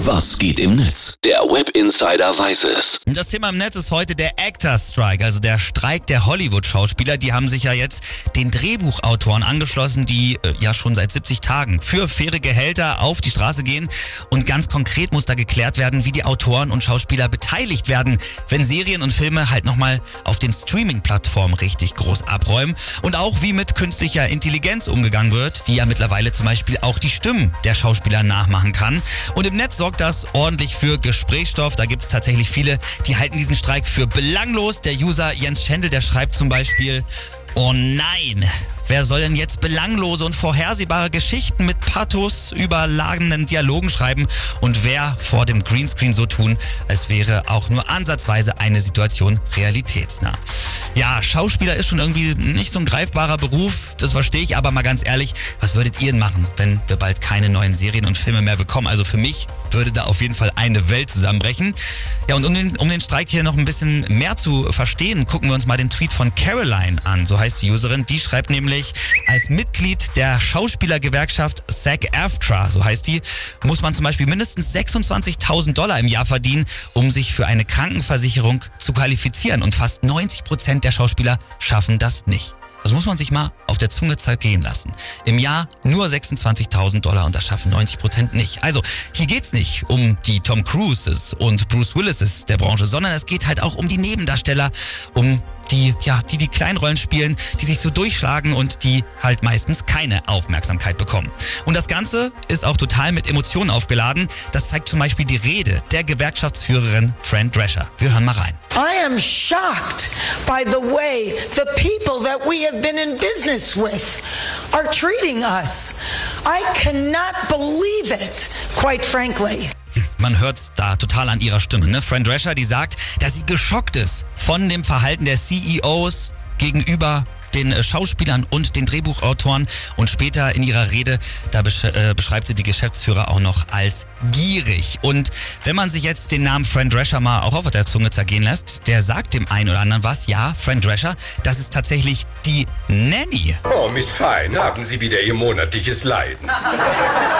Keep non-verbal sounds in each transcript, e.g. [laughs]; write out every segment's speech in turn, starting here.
Was geht im Netz? Der Web Insider weiß es. Das Thema im Netz ist heute der Actor Strike, also der Streik der Hollywood-Schauspieler. Die haben sich ja jetzt den Drehbuchautoren angeschlossen, die äh, ja schon seit 70 Tagen für faire Gehälter auf die Straße gehen. Und ganz konkret muss da geklärt werden, wie die Autoren und Schauspieler beteiligt werden, wenn Serien und Filme halt nochmal auf den Streaming-Plattformen richtig groß abräumen. Und auch wie mit künstlicher Intelligenz umgegangen wird, die ja mittlerweile zum Beispiel auch die Stimmen der Schauspieler nachmachen kann. Und im Netz sorgt sorgt das ordentlich für Gesprächsstoff. Da gibt es tatsächlich viele, die halten diesen Streik für belanglos. Der User Jens Schendel, der schreibt zum Beispiel, oh nein, Wer soll denn jetzt belanglose und vorhersehbare Geschichten mit Pathos überlagenden Dialogen schreiben und wer vor dem Greenscreen so tun, als wäre auch nur ansatzweise eine Situation realitätsnah? Ja, Schauspieler ist schon irgendwie nicht so ein greifbarer Beruf, das verstehe ich, aber mal ganz ehrlich, was würdet ihr denn machen, wenn wir bald keine neuen Serien und Filme mehr bekommen? Also für mich würde da auf jeden Fall eine Welt zusammenbrechen. Ja, und um den, um den Streik hier noch ein bisschen mehr zu verstehen, gucken wir uns mal den Tweet von Caroline an, so heißt die Userin. Die schreibt nämlich, als Mitglied der Schauspielergewerkschaft SAG-AFTRA, so heißt die, muss man zum Beispiel mindestens 26.000 Dollar im Jahr verdienen, um sich für eine Krankenversicherung zu qualifizieren. Und fast 90 Prozent der Schauspieler schaffen das nicht. Das muss man sich mal auf der Zunge zergehen lassen. Im Jahr nur 26.000 Dollar und das schaffen 90 Prozent nicht. Also hier geht's nicht um die Tom Cruises und Bruce Willises der Branche, sondern es geht halt auch um die Nebendarsteller, um die, ja, die die Kleinrollen spielen, die sich so durchschlagen und die halt meistens keine Aufmerksamkeit bekommen. Und das Ganze ist auch total mit Emotionen aufgeladen. Das zeigt zum Beispiel die Rede der Gewerkschaftsführerin Fran Drescher. Wir hören mal rein. I am shocked by the way the people that we have been in business with are treating us. I cannot believe it, quite frankly. Man hört's da total an ihrer Stimme. Ne? Fran Drescher, die sagt, dass sie geschockt ist von dem Verhalten der CEOs gegenüber den äh, Schauspielern und den Drehbuchautoren und später in ihrer Rede, da besch äh, beschreibt sie die Geschäftsführer auch noch als gierig. Und wenn man sich jetzt den Namen Fran Drescher mal auch auf der Zunge zergehen lässt, der sagt dem einen oder anderen was. Ja, Fran Drescher, das ist tatsächlich die Nanny. Oh, Miss Fine, haben Sie wieder Ihr monatliches Leiden. [laughs]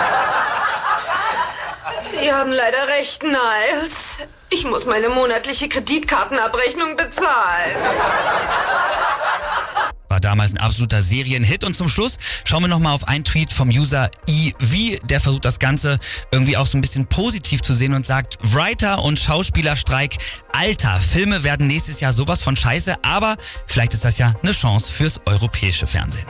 Sie haben leider recht, Niles. Ich muss meine monatliche Kreditkartenabrechnung bezahlen. War damals ein absoluter Serienhit. Und zum Schluss schauen wir nochmal auf einen Tweet vom User EV. Der versucht das Ganze irgendwie auch so ein bisschen positiv zu sehen und sagt, Writer und Schauspielerstreik, Alter, Filme werden nächstes Jahr sowas von scheiße, aber vielleicht ist das ja eine Chance fürs europäische Fernsehen.